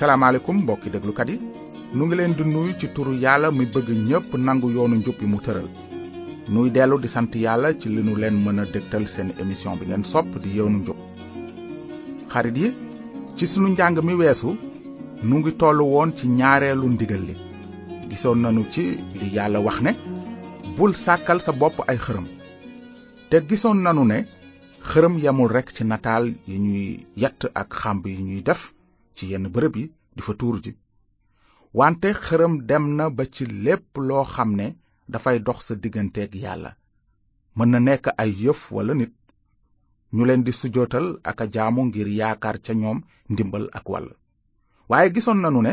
salaamaaleykum mbokki déglukat yi nu ngi leen di nuyu ci turu yàlla mi bëgg ñépp nangu yoonu njub bi mu tëral nuy dellu di sant yàlla ci li nu leen mën a dégtal seen émission bi ngeen sopp di yoonu njub xarit yi ci sunu njàng mi weesu nu ngi tollu woon ci ñaareelu ndigal li gisoon nanu ci li yàlla wax ne bul sàkkal sa bopp ay xërëm te gisoon nanu ne xërëm yamul rekk ci nataal yi ñuy yatt ak xàmb yi ñuy def ci yenn bërëb yi di fa tuur ji wante xërëm dem na ba ci lépp loo xam ne dafay dox sa digganteeg yàlla mën na nekk ay yëf walla nit ñu leen di sujjootal ak a jaamu ngir yaakaar ca ñoom ndimbal ak wàll waaye gisoon nanu ne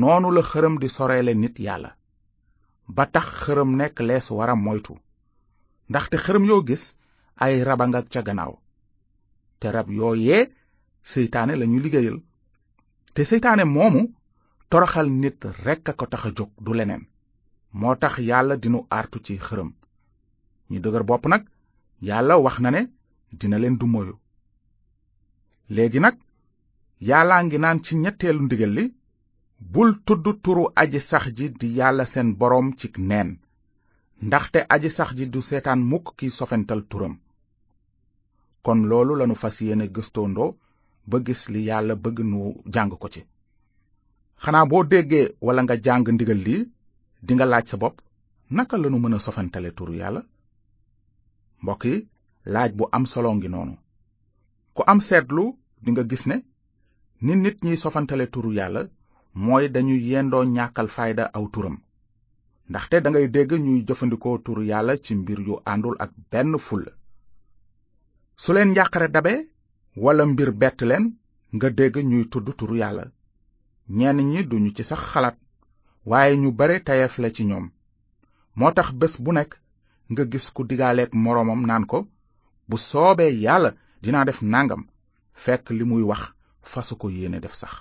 noonu la xërëm di soreele nit yàlla ba tax xërëm nekk lees war a moytu ndaxte xërëm yoo gis ay rab a nga ca gannaaw te rab yooyee seytaane lañu liggéeyal te seytaane moomu toroxal nit rekk a ko tax a jóg du leneen moo tax yàlla dinu artu ci xërëm ñi dëgër bopp nag yàlla wax na ne dina leen du moyu léegi nag yàllaa ngi naan ci ñetteelu ndigal li bul tudd turu aji sax ji di yàlla seen boroom ci neen ndaxte aji sax ji du seetaan mukk kiy sofental turam kon loolu lanu fas yéene gëstoondoo ba gis li yàlla bëgg nu jàng ko ci xanaa boo déggee walla nga jàng ndigal lii dinga laaj sa bopp naka lanu mën a sofantale turu yàlla mbokk yi laaj bu am solo ngi noonu ku am seetlu dinga gis ne ni nit ñiy sofantale turu yàlla mooy dañu yendoo ñàkkal fayda aw turam ndaxte dangay dégg ñuy jëfandikoo turu yàlla ci mbir yu àndul ak benn fulla su leen njàqare dabe walla mbir bett leen nga dégg ñuy tudd turu yàlla ñenn ñi duñu ci sax xalaat waaye ñu bare tayeef la ci ñoom moo tax bés bu nekk nga gis ku digaaleek moroomam naan ko bu soobee yàlla dinaa def nangam fekk li muy wax fasu ko yéene def sax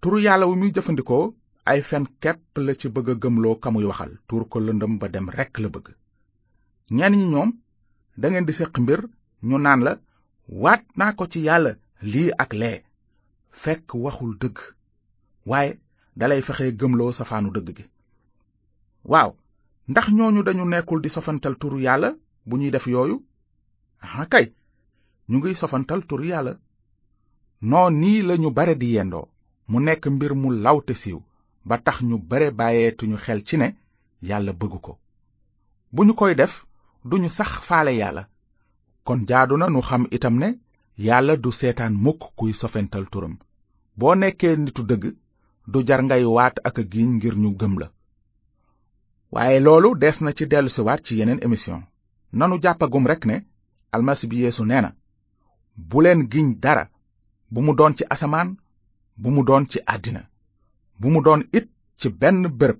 turu yàlla wu muy jëfandikoo ay fen kepp la ci bëgg a gëmloo ka muy waxal tuur ko lëndëm ba dem rekk la bëgg ñenn ñi ñoom dangeen di séq mbir ñu naan la waat naa ko ci yàlla lii ak lee fekk waxul dëgg waaye dalay fexe gëmloo safaanu dëgg gi waaw ndax ñooñu dañu nekkul di sofantal turu yàlla bu ñuy def yooyu ah kay ñu ngi sofantal turu yàlla noo nii lañu bare di yendoo mu nekk mbir mu law te siiw ba tax ñu bare bàyyeetuñu xel ci ne yàlla bëgg ko bu ñu koy def duñu sax faale yàlla kon jaadu na nu xam itam ne yàlla du seetaan mukk kuy sofental turam boo nekkee nitu dëgg du jar ngay waat ak a giiñ ngir ñu gëm la waaye loolu des na ci dellusiwaat ci yeneen émission nanu jàppagum rekk ne almasi bi yeesu nee na bu leen giñ dara bu mu doon ci asamaan bu mu doon ci àddina bu mu doon it ci benn bërëb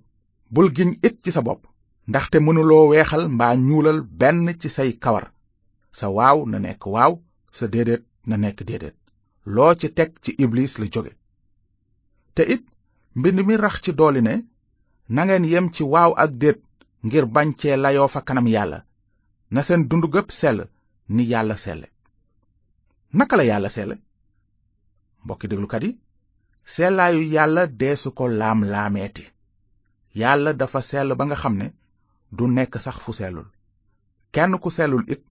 bul giñ it ci sa bopp ndaxte mënuloo weexal mbaa ñuulal benn ci say kawar sa waaw na nekk waaw sa déedéet na nekk déedéet loo ci teg ci iblis la jóge te it mbind mi rax ci dooli ne nangeen yem ci waaw ak déet ngir bañ cee layoo fa kanam yàlla na seen dund gépp sell ni yàlla selle naka la yàlla selle mbokki déglukat yi sellaayu yàlla deesu ko laam laameeti yàlla dafa sell ba nga xam ne du nekk sax fu sellul kenn ku sellul it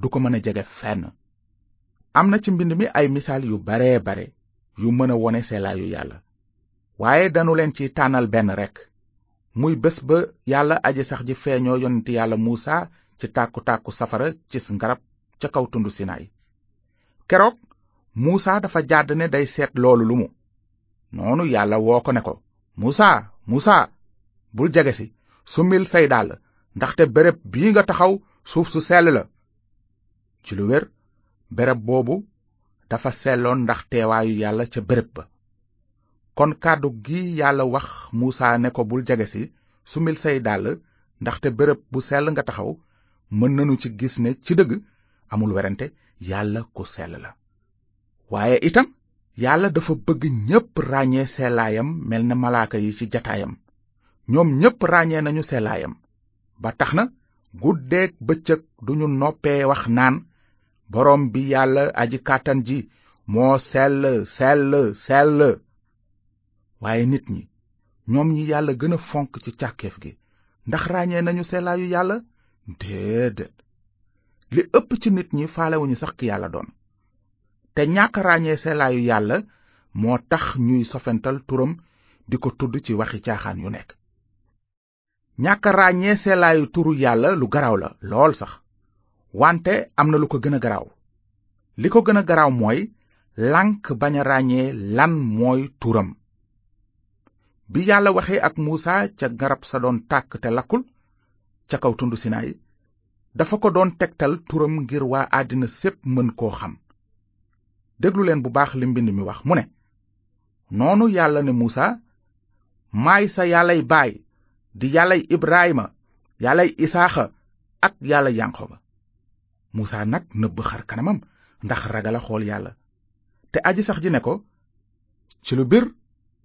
du ko mën a jege fenn am na ci mbind mi ay misaal yu baree bare yu mën a wone selaayu yàlla waaye danu leen ci tànnal benn rekk muy bés ba yàlla aji sax ji feeñoo yonent yàlla muusa ci tàkku-tàkku safara ci ngarab ca kaw tundu sinaay keroog muusa dafa jàdd ne day seet loolu lu mu noonu yàlla woo ko ne ko muusa muusa bul jege si summil say dàll ndaxte béréb bii nga taxaw suuf su sell la ci lu wér béréb boobu dafa selloon ndax teewaayu yàlla ca béréb ba kon kàddu gi yàlla wax muusa ne ko bul jege si sumil say dàll ndaxte béréb bu sell nga taxaw mën nanu ci gis ne ci dëgg amul werante yàlla ku sell la waaye itam yàlla dafa bëgg ñépp ràññee sellaayam mel na malaaka yi ci jataayam ñoom ñépp ràññee nañu sellaayam ba tax na guddeeg bëccëg duñu noppee wax naan boroom bi yàlla aji kàttan ji moo sell sell sell waaye nit ñi ñoom ñi yàlla gën a fonk ci càkkeef gi ndax ràññee nañu sellaayu yàlla déedéet li ëpp ci nit ñi faalewuñu sax ki yàlla doon te ñàkk ràññee sellaayu yàlla moo tax ñuy sofental turam di ko tudd ci waxi caaxaan yu nekk ñàkk ràññee seelaayu turu yàlla lu garaaw la lool sax wante am na lu ko gën a garaaw li ko gën a garaaw mooy lànk bañ a ràññee lan mooy turam bi yàlla waxee ak muusa ca garab sa doon tàkk te lakkul ca kaw tund sinaay dafa ko doon tegtal turam ngir waa àddina sépp mën koo xam déglu leen bu baax li mbind mi wax mu ne noonu yàlla ne muusa maay sa yàllay baay di yàllay ibraayima yàllay isaaxa ak yàlla yanqoba muusa nag nëbb xar kanamam ndax ragal a xool yàlla te aji sax ji ne ko ci lu bir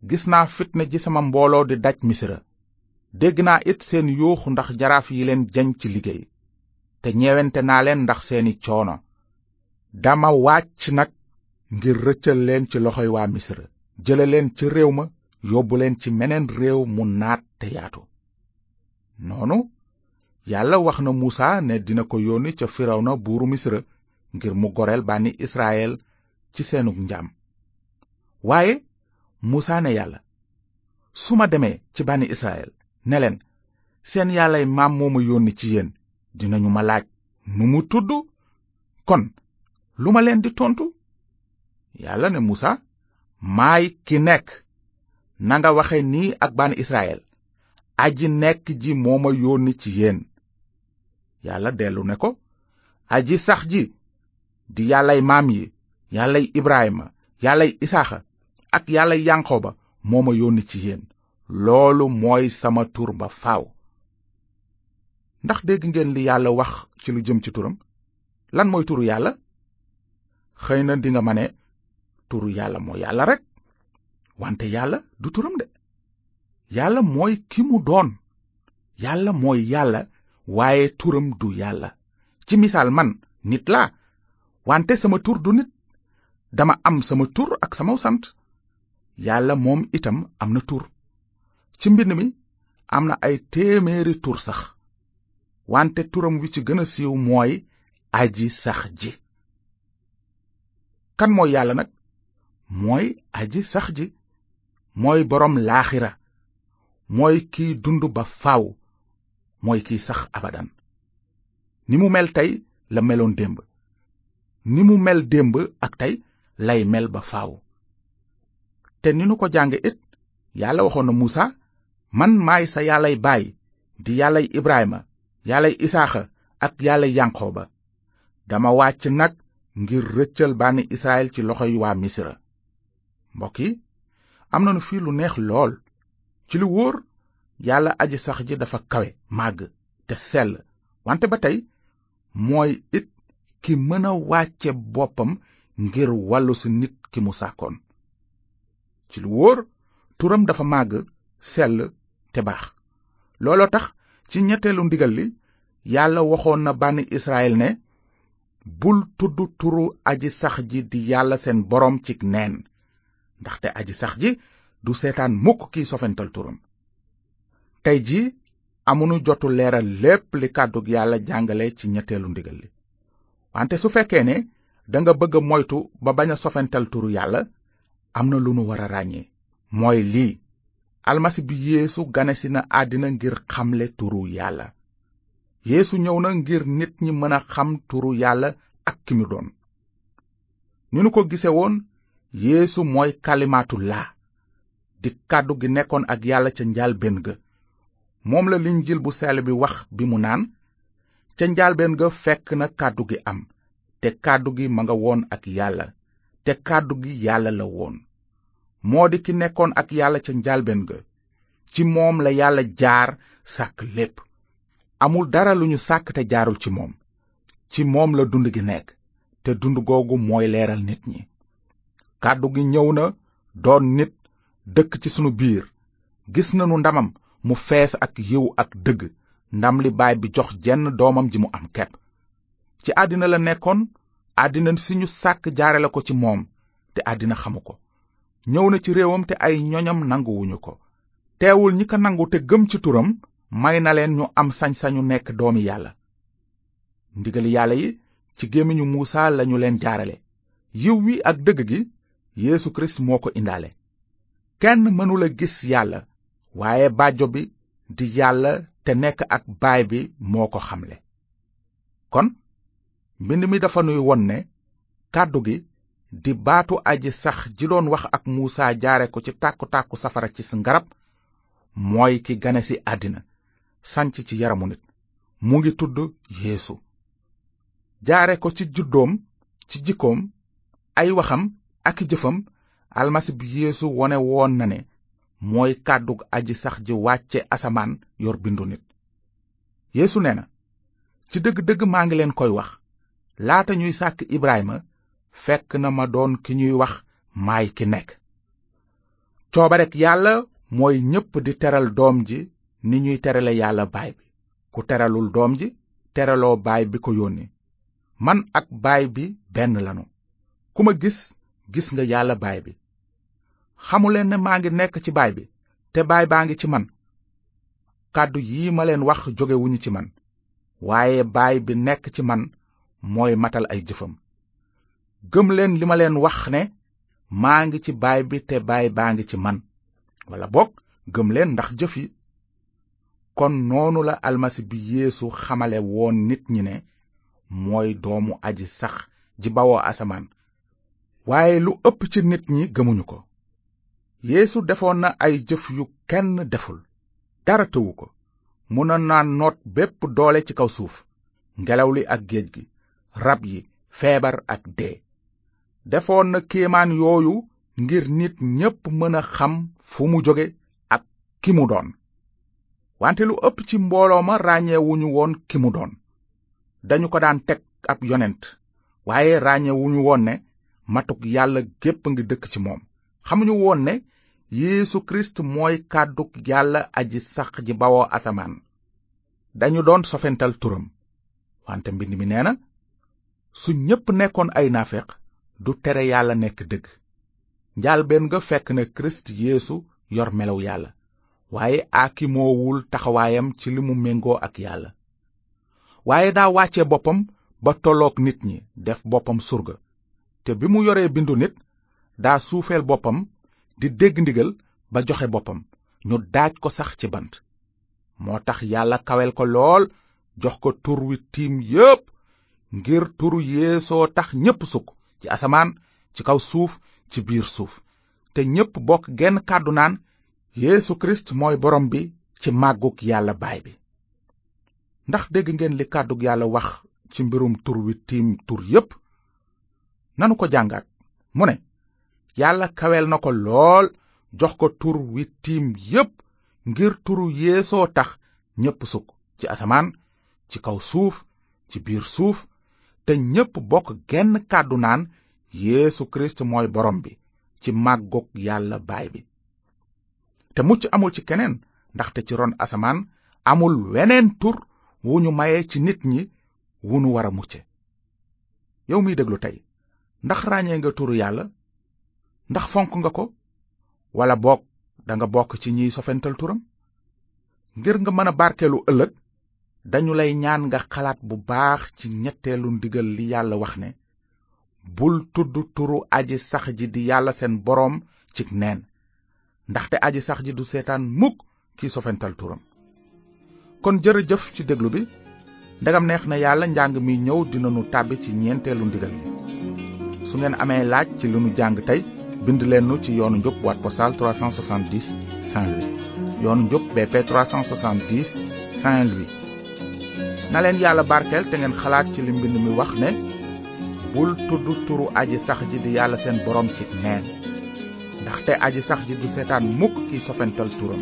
gis naa fitna ji sama mbooloo di daj misira dégg naa it seen yuuxu ndax jaraaf yi leen jañ ci liggéey te ñeewente naa leen ndax seeni coono dama wàcc nag ngir rëccal leen ci loxoy waa misra jële leen ci réew ma yóbbu leen ci meneen réew mu naat te yaatu noonu yàlla wax na muusa ne dina ko yónni ca na buuru misra ngir mu goreel bànni israel ci seenug njaam waaye muusa ne yàlla su ma demee ci bànni israel ne leen seen yàllay maam moo ma yónni ci yéen dinañu ma laaj nu mu tudd kon lu ma leen di tontu yàlla ne musa maay ki nekk nanga waxe nii ak bànni israel aji nekk ji moo ma yónni ci yéen yàlla dellu ne ko aji sax ji di yàllay maam yi yàllay ibrahima yàllay isaaxa ak yàllay yanqooba moo ma yónni ci yéen loolu mooy sama tur ba faaw ndax dégg ngeen li yàlla wax ci lu jëm ci turam lan mooy turu yàlla xëy na dinga ma ne turu yàlla moo yàlla rek wante yàlla du turam de yàlla mooy ki mu doon yàlla mooy yàlla waaye turam du yàlla ci misaal man nit laa wante sama tur du nit dama am sama tur ak sama sant yàlla moom itam am na tur ci mbind mi am na ay téeméeri tur sax wante turam wi ci gën a siiw mooy aji sax ji kan mooy yàlla nag mooy aji sax ji mooy boroom laaxira mooy kiy dund ba faw mooy kiy sax abadan ni mu mel tey la meloon démb ni mu mel démb ak tey lay mel ba faw te ni nu ko jànge it yàlla waxoon na muusa man maay sa yàllay baay di yàllay ibraayma yàllay isaaxa ak yàllay yanqooba dama wàcc nag ngir rëccal bànni israel ci loxo loxoy waa misra mbokk yi am nanu fii lu neex lool ci lu wóor yàlla aji sax ji dafa kawe màgg te sell wante ba tey mooy it ki mën a wàcce boppam ngir wàllu si nit ki mu sàkkoon ci lu wóor turam dafa màgg sell te baax looloo tax ci ñetteelu ndigal li yàlla waxoon na bànni Israël ne bul tudd turu aji sax ji di yàlla seen boroom cig neen ndaxte aji sax ji du seetaan mukk kiy sofental turam tey ji amunu jotu leeral lépp li kàddu yàlla jàngale ci ñetteelu ndigal li wante su fekkee ne danga bëgg a moytu ba bañ a sofental turu yàlla am na lu nu war a ràññee mooy lii almasi bi yeesu ganesi na àddina ngir xamle turu yàlla yéesu ñëw na ngir nit ñi mën a xam turu yàlla ak ki mu doon ni nu ko gise woon yéesu mooy kalimaatu laa di kàddu gi nekkoon ak yàlla ca njaalbéen ga moom la linjil bu sell bi wax bi mu naan ca njaalbéen ga fekk na kàddu gi am te kàddu gi ma nga woon ak yàlla te kàddu gi yàlla la woon moo di ki nekkoon ak yàlla ca njalbeen ga ci moom la yàlla jaar sàkk lépp amul dara lu ñu sàkk te jaarul ci moom ci moom la dund gi nekk te dund googu mooy leeral nit ñi kàddu gi ñëw na doon nit dëkk ci sunu biir gis nanu ndamam mu fees ak yiw ak dëgg ndam li baay bi jox jenn doomam ji mu am kepp ci àddina la nekkoon àddina si ñu sàkk jaare la ko ci moom te àddina xamu ko ñëw na ci réewam te ay ñoñam nanguwuñu ko teewul ñi ko nangu te gëm ci turam may na leen ñu am sañ-sañu nekk doomi yàlla ndigali yàlla yi ci gémmiñu muusa lañu leen jaarale yiw wi ak dëgg gi yeesu kirist moo ko indaale kenn mënula gis yàlla waaye bàjjo bi di yàlla te nekk ak baay bi moo ko xamle kon mbind mi dafa nuy won ne kàddu gi di baatu aji sax ji doon wax ak muusa jaare ko ci tàkku-tàkku safara ci si ngarab mooy ki gane si àddina sanc ci yaramu nit mu ngi tudd yeesu jaare ko ci juddoom ci jikkoom ay waxam ak jëfam almasi bi yeesu wone woon na ne mooy kàddug aji sax ji wàcce asamaan yor bindu nit yeesu nee na ci dëgg-dëgg maa ngi leen koy wax laata ñuy sàkk ibrahima fekk na ma doon ki ñuy wax maay ki nekk coobarek yàlla mooy ñépp di teral doom ji ni ñuy terale yàlla baay bi ku teralul doom ji teraloo baay bi ko yónni man ak baay bi benn lanu ku ma gis gis nga yàlla baay bi xamuleen ne maa ngi nekk ci baay bi te baay baa ngi ci man kàddu yi ma leen wax jógewuñu ci man waaye baay bi nekk ci man mooy matal ay jëfam gëm leen li ma leen wax ne maa ngi ci baay bi te baay baa ngi ci man walla boog gëm leen ndax jëf yi kon noonu la almasi bi yéesu xamale woon nit ñi ne mooy doomu aji sax ji bawoo asamaan waaye lu ëpp ci nit ñi gëmuñu ko yéesu defoon na ay jëf yu kenn deful dara tëwu ko mënoon naa noot bépp doole ci kaw suuf ngelaw li ak géej gi rab yi feebar ak dee defoon na kéemaan yooyu ngir nit ñépp mën a xam fu mu jóge ak ki mu doon wante lu ëpp ci mbooloo ma ràññeewuñu woon ki mu doon dañu ko daan teg ab yonent waaye ràññewuñu woon ne matuk yàlla gépp a ngi dëkk ci moom xamuñu woon ne Yeesu Kirist mooy kàdduk yàlla aji sax ji bawoo asamaan dañu doon sofental turam wante mbind mi nee na su ñépp nekkoon ay naafeq du tere yàlla nekk dëgg njaalbeen nga fekk na kirist yeesu yor melow yàlla waaye aakimoowul taxawaayam ci li mu méngoo ak yàlla waaye daa wàcce boppam ba tollook nit ñi def boppam surga te bi mu yoree bindu nit daa suufeel boppam di dégg ndigal ba joxe boppam ñu daaj ko sax ci bant moo tax yàlla kawel ko lool jox ko tur wi tiim yépp ngir turu yeesoo tax ñépp sukk ci asamaan ci kaw suuf ci biir suuf te ñépp bokk genn kàddu naan Yeesu Kirist mooy borom bi ci màggug Yàlla Baay bi ndax dégg ngeen li kàddu yàlla wax ci mbirum tur wi tiim tur yépp nanu ko jàngaat mu ne yàlla kaweel na ko lool jox ko tur wi tiim yépp ngir turu yeesoo tax ñépp sukk ci asamaan ci kaw suuf ci biir suuf te ñépp bokk genn kàddu naan yeesu kirist mooy borom bi ci màggug yàlla baay bi te mucc amul ci keneen ndaxte ci ron asamaan amul weneen tur wu ñu maye ci nit ñi wu nu war a mucce yow miy déglu tey ndax ràññee nga turu yàlla ndax fonk nga ko walla boog danga bokk ci ñiy sofental turam ngir nga mën a barkeelu ëllëg dañu lay ñaan nga xalaat bu baax ci ñetteelu ndigal li yàlla wax ne bul tudd turu aji sax ji di yàlla seen boroom cig neen ndaxte aji sax ji du seetaan mukk ki sofental turam kon jërëjëf ci déglu bi ndegam neex na yàlla njàng mi ñëw dinanu tàbbi ci ñeenteelu ndigal yi su ngeen amee laaj ci li nu jàng tey bind leen nu ci yoonu njub boîte postale 370 Saint-Louis yoonu njub BP 370 Saint-Louis na leen yàlla barkeel te ngeen xalaat ci li mbind mi wax ne bul tudd turu aji sax ji di yàlla seen borom ci neen ndaxte aji sax ji du seetaan mukk ki sofental turam